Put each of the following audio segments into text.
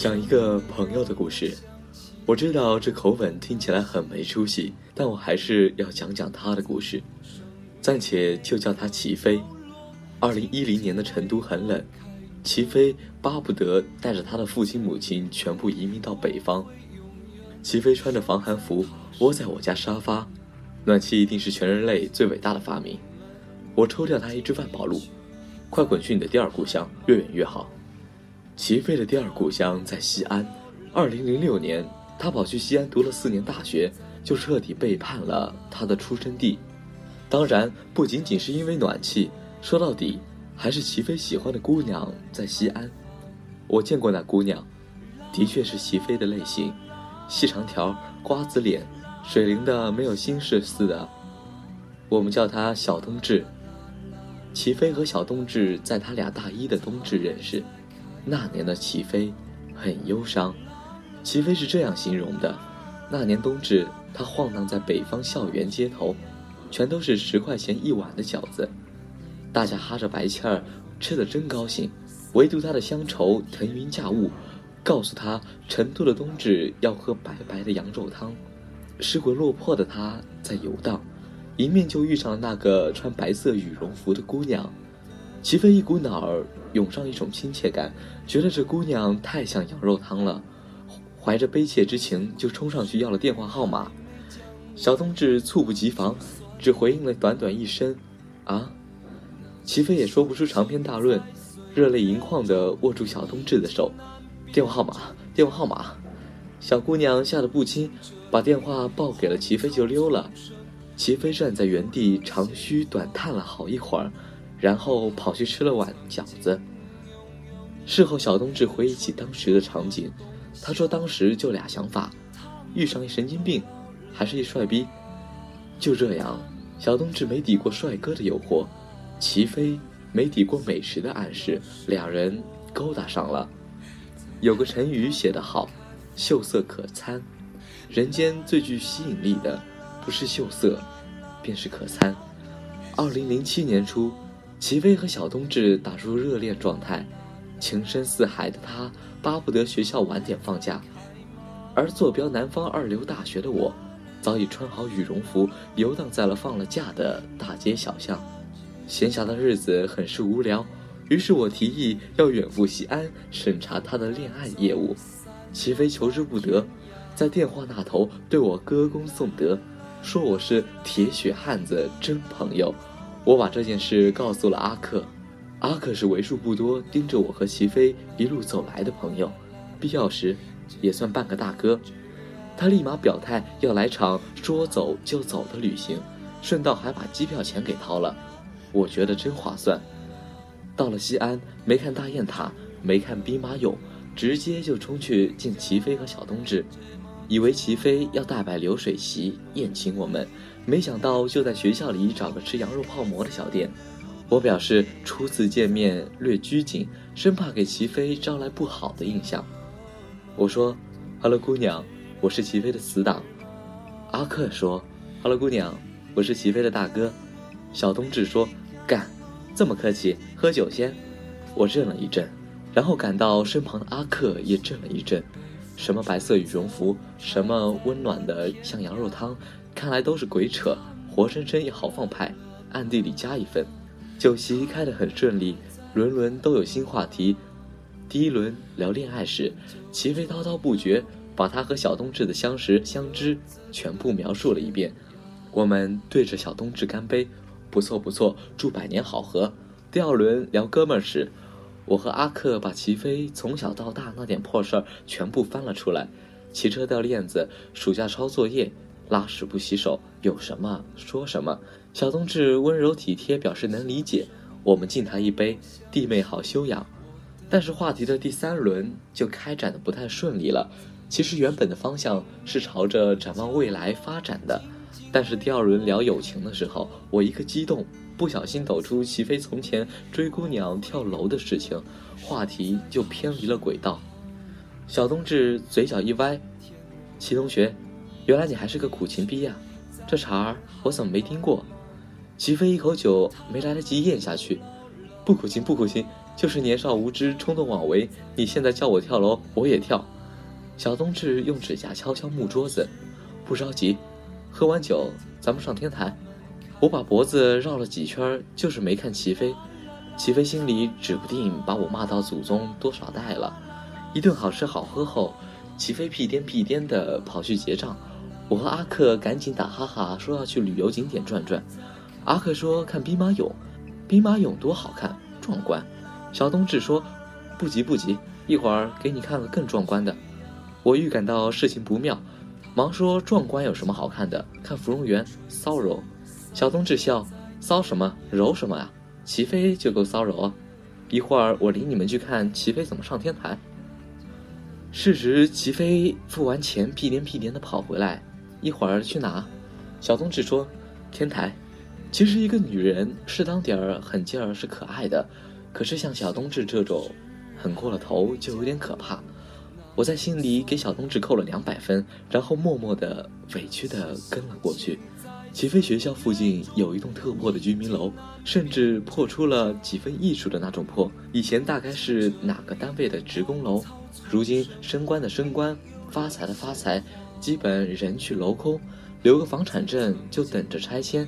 讲一个朋友的故事。我知道这口吻听起来很没出息，但我还是要讲讲他的故事。暂且就叫他齐飞。二零一零年的成都很冷，齐飞巴不得带着他的父亲母亲全部移民到北方。齐飞穿着防寒服窝在我家沙发，暖气一定是全人类最伟大的发明。我抽掉他一支万宝路，快滚去你的第二故乡，越远越好。齐飞的第二故乡在西安。二零零六年，他跑去西安读了四年大学，就彻底背叛了他的出生地。当然，不仅仅是因为暖气，说到底，还是齐飞喜欢的姑娘在西安。我见过那姑娘，的确是齐飞的类型，细长条、瓜子脸，水灵的没有心事似的。我们叫她小冬至。齐飞和小冬至在他俩大一的冬至认识。那年的齐飞很忧伤，齐飞是这样形容的：那年冬至，他晃荡在北方校园街头，全都是十块钱一碗的饺子，大家哈着白气儿，吃的真高兴。唯独他的乡愁腾云驾雾，告诉他成都的冬至要喝白白的羊肉汤。失魂落魄的他在游荡，迎面就遇上了那个穿白色羽绒服的姑娘。齐飞一股脑儿涌上一种亲切感，觉得这姑娘太像羊肉汤了，怀着悲切之情就冲上去要了电话号码。小冬至猝不及防，只回应了短短一声“啊”。齐飞也说不出长篇大论，热泪盈眶地握住小冬至的手，“电话号码，电话号码。”小姑娘吓得不轻，把电话报给了齐飞就溜了。齐飞站在原地长吁短叹了好一会儿。然后跑去吃了碗饺子。事后，小冬至回忆起当时的场景，他说：“当时就俩想法，遇上一神经病，还是一帅逼。”就这样，小冬至没抵过帅哥的诱惑，齐飞没抵过美食的暗示，两人勾搭上了。有个成语写得好：“秀色可餐。”人间最具吸引力的，不是秀色，便是可餐。二零零七年初。齐飞和小冬至打入热恋状态，情深似海的他巴不得学校晚点放假，而坐标南方二流大学的我，早已穿好羽绒服游荡在了放了假的大街小巷。闲暇的日子很是无聊，于是我提议要远赴西安审查他的恋爱业务。齐飞求之不得，在电话那头对我歌功颂德，说我是铁血汉子真朋友。我把这件事告诉了阿克，阿克是为数不多盯着我和齐飞一路走来的朋友，必要时也算半个大哥。他立马表态要来场说走就走的旅行，顺道还把机票钱给掏了。我觉得真划算。到了西安，没看大雁塔，没看兵马俑，直接就冲去见齐飞和小冬至，以为齐飞要大摆流水席宴请我们。没想到就在学校里找个吃羊肉泡馍的小店，我表示初次见面略拘谨，生怕给齐飞招来不好的印象。我说：“Hello，姑娘，我是齐飞的死党。”阿克说：“Hello，姑娘，我是齐飞的大哥。”小冬至说：“干，这么客气，喝酒先。”我震了一震，然后感到身旁的阿克也震了一震。什么白色羽绒服，什么温暖的像羊肉汤。看来都是鬼扯，活生生也好放派，暗地里加一份。酒席开得很顺利，轮轮都有新话题。第一轮聊恋爱时，齐飞滔滔不绝，把他和小冬至的相识相知全部描述了一遍。我们对着小冬至干杯，不错不错，祝百年好合。第二轮聊哥们儿时，我和阿克把齐飞从小到大那点破事儿全部翻了出来：骑车掉链子，暑假抄作业。拉屎不洗手，有什么说什么。小冬至温柔体贴，表示能理解。我们敬他一杯，弟妹好修养。但是话题的第三轮就开展的不太顺利了。其实原本的方向是朝着展望未来发展的，但是第二轮聊友情的时候，我一个激动，不小心抖出齐飞从前追姑娘跳楼的事情，话题就偏离了轨道。小冬至嘴角一歪，齐同学。原来你还是个苦情逼呀！这茬儿我怎么没听过？齐飞一口酒没来得及咽下去，不苦情不苦情，就是年少无知，冲动妄为。你现在叫我跳楼，我也跳。小冬至用指甲敲敲木桌子，不着急，喝完酒咱们上天台。我把脖子绕了几圈，就是没看齐飞。齐飞心里指不定把我骂到祖宗多少代了。一顿好吃好喝后，齐飞屁颠屁颠的跑去结账。我和阿克赶紧打哈哈说要去旅游景点转转。阿克说看兵马俑，兵马俑多好看，壮观。小冬至说不急不急，一会儿给你看个更壮观的。我预感到事情不妙，忙说壮观有什么好看的？看芙蓉园骚柔。小冬至笑：“骚什么？柔什么啊？齐飞就够骚柔啊！一会儿我领你们去看齐飞怎么上天台。”事实，齐飞付完钱，屁颠屁颠的跑回来。一会儿去哪？小冬至说：“天台。”其实一个女人适当点儿狠劲儿是可爱的，可是像小冬至这种，狠过了头就有点可怕。我在心里给小冬至扣了两百分，然后默默的委屈的跟了过去。齐飞学校附近有一栋特破的居民楼，甚至破出了几分艺术的那种破。以前大概是哪个单位的职工楼，如今升官的升官，发财的发财，基本人去楼空，留个房产证就等着拆迁。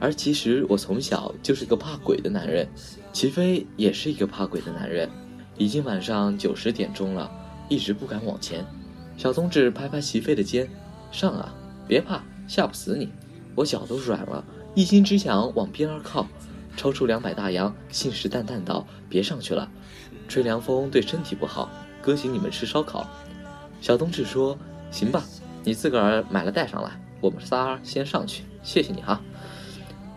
而其实我从小就是个怕鬼的男人，齐飞也是一个怕鬼的男人。已经晚上九十点钟了，一直不敢往前。小冬至拍拍齐飞的肩，上啊，别怕，吓不死你。我脚都软了，一心只想往边儿靠，抽出两百大洋，信誓旦旦道：“别上去了，吹凉风对身体不好。”哥请你们吃烧烤。小冬至说：“行吧，你自个儿买了带上来，我们仨先上去，谢谢你哈。”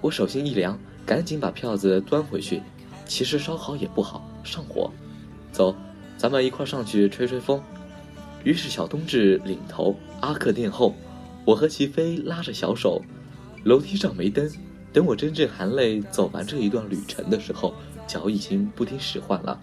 我手心一凉，赶紧把票子端回去。其实烧烤也不好，上火。走，咱们一块上去吹吹风。于是小冬至领头，阿克殿后，我和齐飞拉着小手。楼梯上没灯，等我真正含泪走完这一段旅程的时候，脚已经不听使唤了。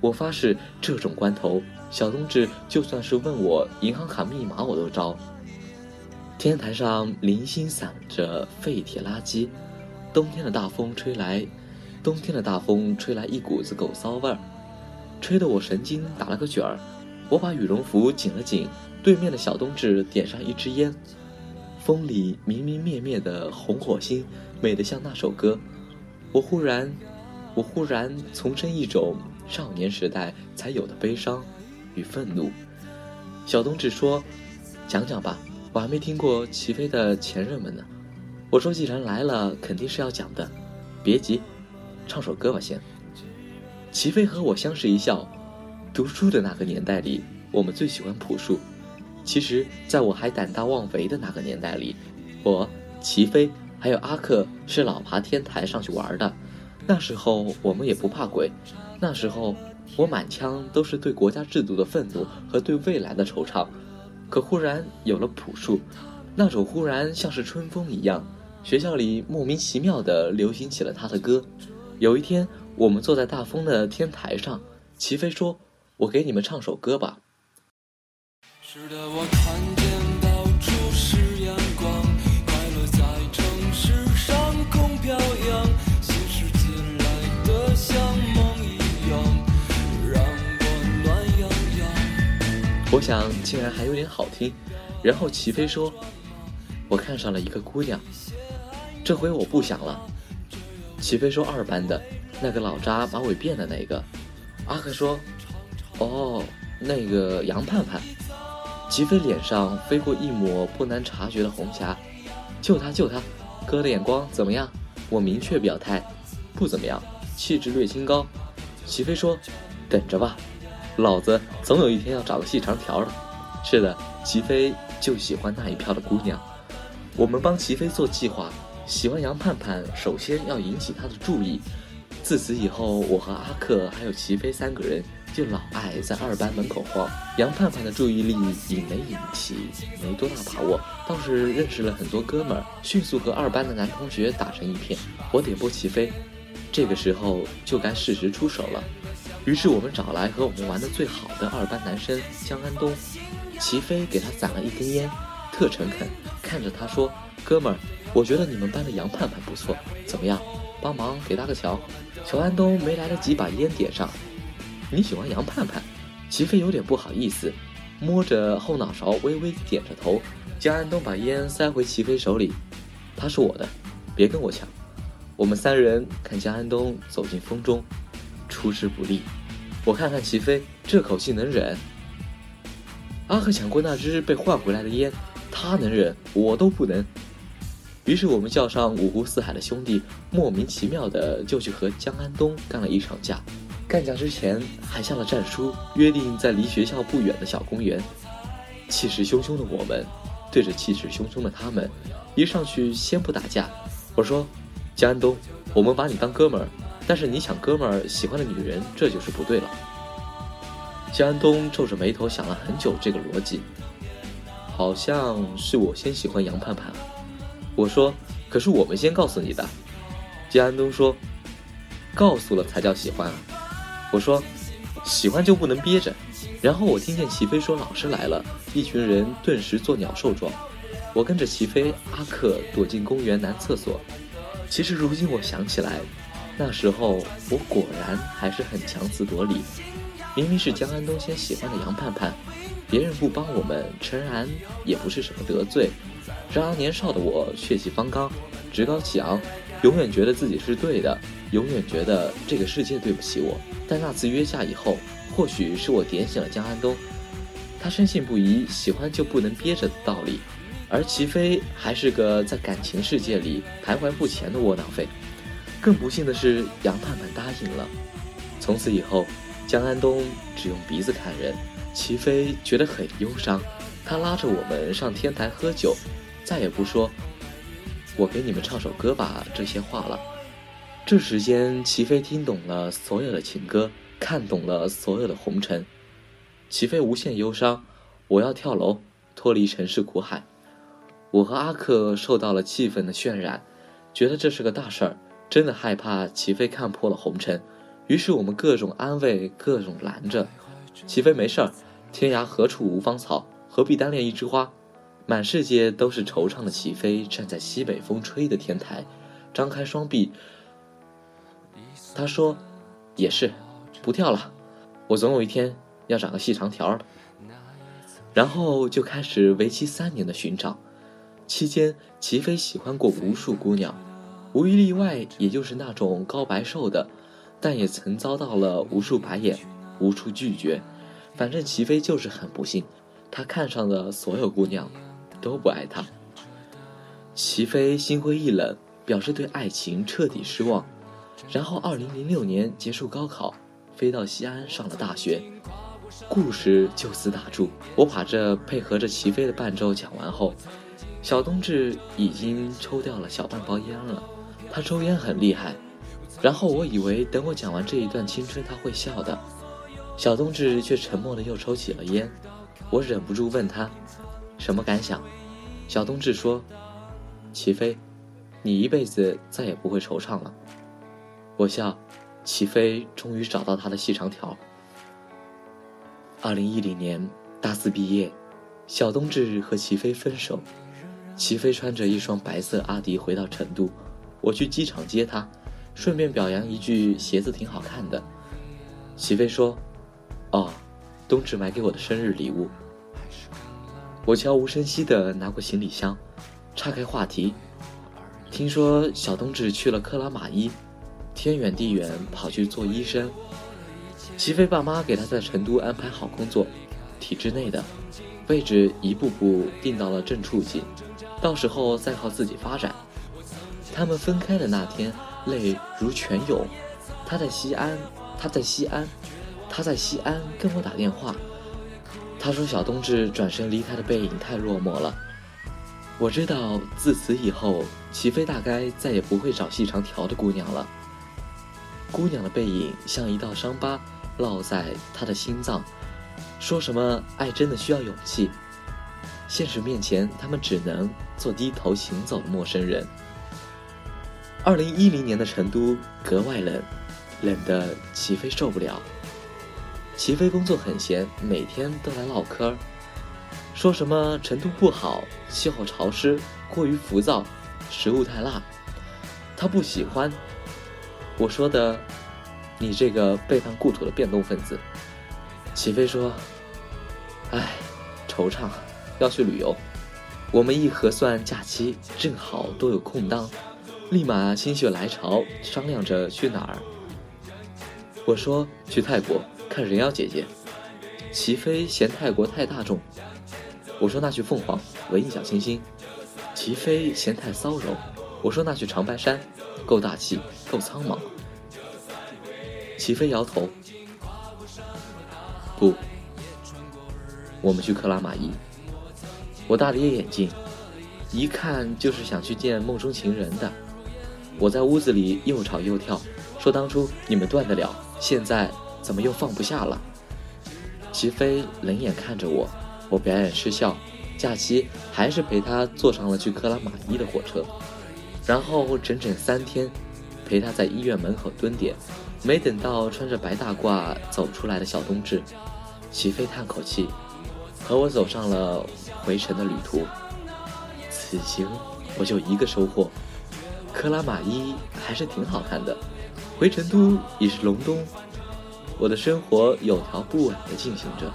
我发誓，这种关头，小冬至就算是问我银行卡密码，我都招。天台上零星散着废铁垃圾，冬天的大风吹来，冬天的大风吹来一股子狗骚味儿，吹得我神经打了个卷儿。我把羽绒服紧了紧，对面的小冬至点上一支烟。风里明明灭灭的红火星，美得像那首歌。我忽然，我忽然重生一种少年时代才有的悲伤与愤怒。小冬至说：“讲讲吧，我还没听过齐飞的前任们呢。”我说：“既然来了，肯定是要讲的。别急，唱首歌吧先。”齐飞和我相视一笑。读书的那个年代里，我们最喜欢朴树。其实，在我还胆大妄为的那个年代里，我、齐飞还有阿克是老爬天台上去玩的。那时候我们也不怕鬼，那时候我满腔都是对国家制度的愤怒和对未来的惆怅。可忽然有了朴树，那种忽然像是春风一样，学校里莫名其妙地流行起了他的歌。有一天，我们坐在大风的天台上，齐飞说：“我给你们唱首歌吧。”是的，我看见到处是阳光，快乐在城市上空飘扬，新世界来的像梦一样，让我暖洋洋。我想竟然还有点好听，然后齐飞说：“我看上了一个姑娘。”这回我不想了。齐飞说：“二班的，那个老渣马尾辫的那个。”阿克说：“哦，那个杨盼盼。”齐飞脸上飞过一抹不难察觉的红霞，就他就他，哥的眼光怎么样？我明确表态，不怎么样，气质略清高。齐飞说：“等着吧，老子总有一天要找个细长条的。”是的，齐飞就喜欢那一票的姑娘。我们帮齐飞做计划，喜欢杨盼盼，首先要引起他的注意。自此以后，我和阿克还有齐飞三个人。就老爱在二班门口晃，杨盼盼的注意力引没引起没多大把握，倒是认识了很多哥们儿，迅速和二班的男同学打成一片。我点拨齐飞，这个时候就该适时出手了。于是我们找来和我们玩的最好的二班男生江安东，齐飞给他攒了一根烟，特诚恳，看着他说：“哥们儿，我觉得你们班的杨盼盼不错，怎么样？帮忙给搭个桥。乔安东没来得及把烟点上。你喜欢杨盼盼？齐飞有点不好意思，摸着后脑勺微微点着头。江安东把烟塞回齐飞手里，他是我的，别跟我抢。我们三人看江安东走进风中，出师不利。我看看齐飞，这口气能忍？阿克抢过那支被换回来的烟，他能忍，我都不能。于是我们叫上五湖四海的兄弟，莫名其妙的就去和江安东干了一场架。干架之前还下了战书，约定在离学校不远的小公园。气势汹汹的我们，对着气势汹汹的他们，一上去先不打架。我说：“江安东，我们把你当哥们儿，但是你抢哥们儿喜欢的女人，这就是不对了。”江安东皱着眉头想了很久，这个逻辑，好像是我先喜欢杨盼盼。我说：“可是我们先告诉你的。”江安东说：“告诉了才叫喜欢啊。”我说：“喜欢就不能憋着。”然后我听见齐飞说：“老师来了。”一群人顿时做鸟兽状。我跟着齐飞、阿克躲进公园男厕所。其实如今我想起来，那时候我果然还是很强词夺理。明明是江安东先喜欢的杨盼盼，别人不帮我们，诚然也不是什么得罪。然而年少的我血气方刚，趾高气昂，永远觉得自己是对的，永远觉得这个世界对不起我。但那次约架以后，或许是我点醒了江安东，他深信不疑喜欢就不能憋着的道理。而齐飞还是个在感情世界里徘徊不前的窝囊废。更不幸的是，杨盼盼答应了。从此以后，江安东只用鼻子看人。齐飞觉得很忧伤，他拉着我们上天台喝酒。再也不说“我给你们唱首歌吧”这些话了。这时间，齐飞听懂了所有的情歌，看懂了所有的红尘。齐飞无限忧伤，我要跳楼，脱离尘世苦海。我和阿克受到了气氛的渲染，觉得这是个大事儿，真的害怕齐飞看破了红尘。于是我们各种安慰，各种拦着。齐飞没事儿，天涯何处无芳草，何必单恋一枝花。满世界都是惆怅的齐飞，站在西北风吹的天台，张开双臂。他说：“也是，不跳了，我总有一天要长个细长条的。”然后就开始为期三年的寻找，期间齐飞喜欢过无数姑娘，无一例外，也就是那种高白瘦的，但也曾遭到了无数白眼，无处拒绝。反正齐飞就是很不幸，他看上的所有姑娘。都不爱他。齐飞心灰意冷，表示对爱情彻底失望。然后，二零零六年结束高考，飞到西安上了大学。故事就此打住。我把这配合着齐飞的伴奏讲完后，小冬至已经抽掉了小半包烟了。他抽烟很厉害。然后我以为等我讲完这一段青春他会笑的，小冬至却沉默的又抽起了烟。我忍不住问他。什么感想？小冬至说：“齐飞，你一辈子再也不会惆怅了。”我笑，齐飞终于找到他的细长条。二零一零年大四毕业，小冬至和齐飞分手。齐飞穿着一双白色阿迪回到成都，我去机场接他，顺便表扬一句鞋子挺好看的。齐飞说：“哦，冬至买给我的生日礼物。”我悄无声息地拿过行李箱，岔开话题。听说小冬至去了克拉玛依，天远地远跑去做医生。齐飞爸妈给他在成都安排好工作，体制内的，位置一步步定到了正处级，到时候再靠自己发展。他们分开的那天，泪如泉涌。他在西安，他在西安，他在西安跟我打电话。他说：“小冬至转身离开的背影太落寞了。”我知道，自此以后，齐飞大概再也不会找细长条的姑娘了。姑娘的背影像一道伤疤，烙在他的心脏。说什么爱真的需要勇气？现实面前，他们只能做低头行走的陌生人。二零一零年的成都格外冷，冷的齐飞受不了。齐飞工作很闲，每天都来唠嗑说什么成都不好，气候潮湿，过于浮躁，食物太辣。他不喜欢，我说的，你这个背叛故土的变动分子。齐飞说：“哎，惆怅，要去旅游。”我们一核算假期，正好都有空档，立马心血来潮，商量着去哪儿。我说去泰国看人妖姐姐，齐飞嫌泰国太大众。我说那去凤凰文艺小清新，齐飞嫌太骚柔。我说那去长白山，够大气，够苍茫。齐飞摇头，不，我们去克拉玛依。我大跌眼睛，一看就是想去见梦中情人的。我在屋子里又吵又跳，说当初你们断得了，现在怎么又放不下了？齐飞冷眼看着我，我表演失效，假期还是陪他坐上了去克拉玛依的火车，然后整整三天陪他在医院门口蹲点，没等到穿着白大褂走出来的小冬至，齐飞叹口气，和我走上了。回程的旅途，此行我就一个收获，克拉玛依还是挺好看的，回成都已是隆冬，我的生活有条不紊地进行着，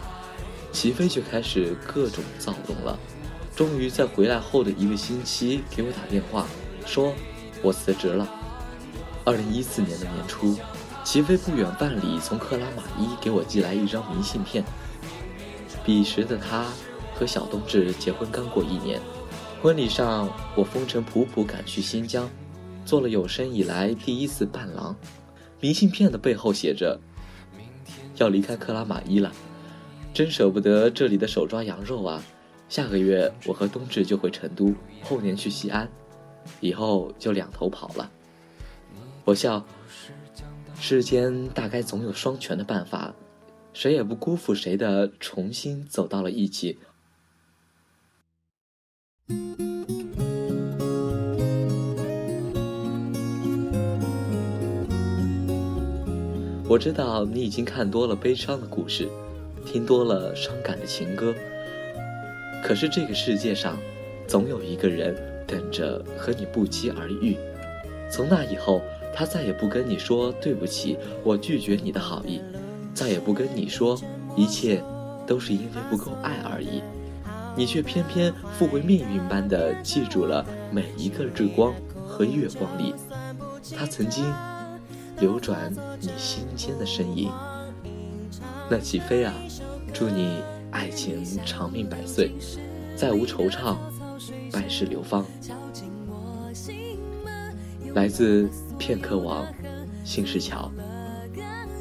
齐飞却开始各种躁动了，终于在回来后的一个星期给我打电话，说我辞职了。二零一四年的年初，齐飞不远万里从克拉玛依给我寄来一张明信片，彼时的他。和小冬至结婚刚过一年，婚礼上我风尘仆仆赶去新疆，做了有生以来第一次伴郎。明信片的背后写着：“要离开克拉玛依了，真舍不得这里的手抓羊肉啊！下个月我和冬至就回成都，后年去西安，以后就两头跑了。”我笑，世间大概总有双全的办法，谁也不辜负谁的重新走到了一起。我知道你已经看多了悲伤的故事，听多了伤感的情歌。可是这个世界上，总有一个人等着和你不期而遇。从那以后，他再也不跟你说对不起，我拒绝你的好意，再也不跟你说一切都是因为不够爱而已。你却偏偏复回命运般的记住了每一个日光和月光里，他曾经流转你心间的身影。那起飞啊，祝你爱情长命百岁，再无惆怅，百世流芳。来自片刻王，新市桥，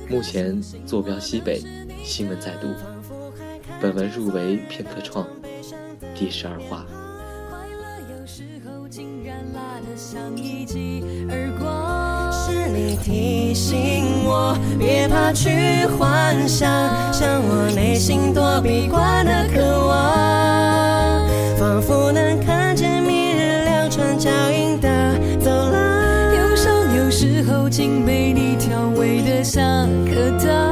目前坐标西北，新闻在读。本文入围片刻创。第十二话。是你提醒我，别怕去幻想，像我内心躲避惯的渴望，仿佛能看见明日两串脚印的走廊。忧伤有时候竟被你调味的像颗糖，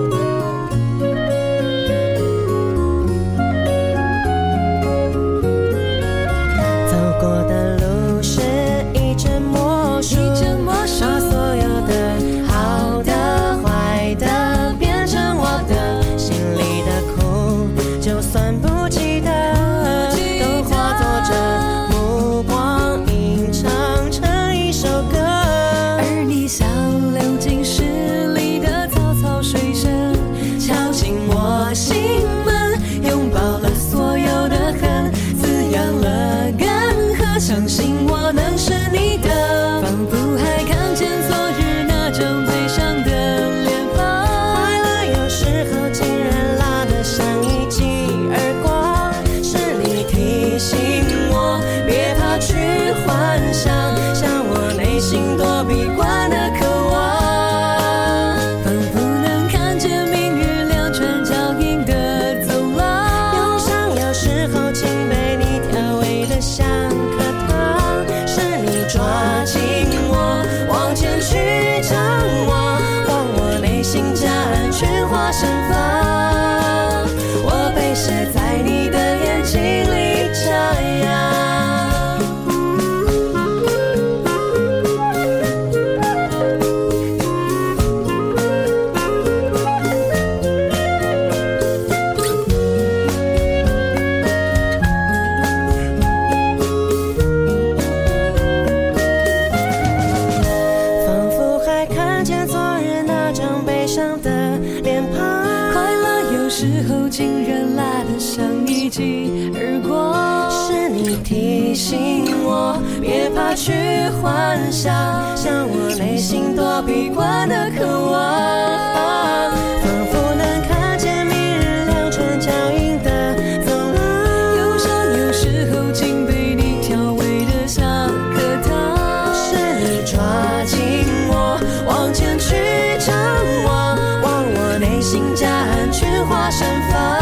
心躲避光。去幻想，像我内心躲避惯的渴望。仿佛能看见明日两串脚印的走廊。忧伤有时候竟被你调味的像颗糖。是你抓紧我，往前去张望，望我内心夹岸群花盛放。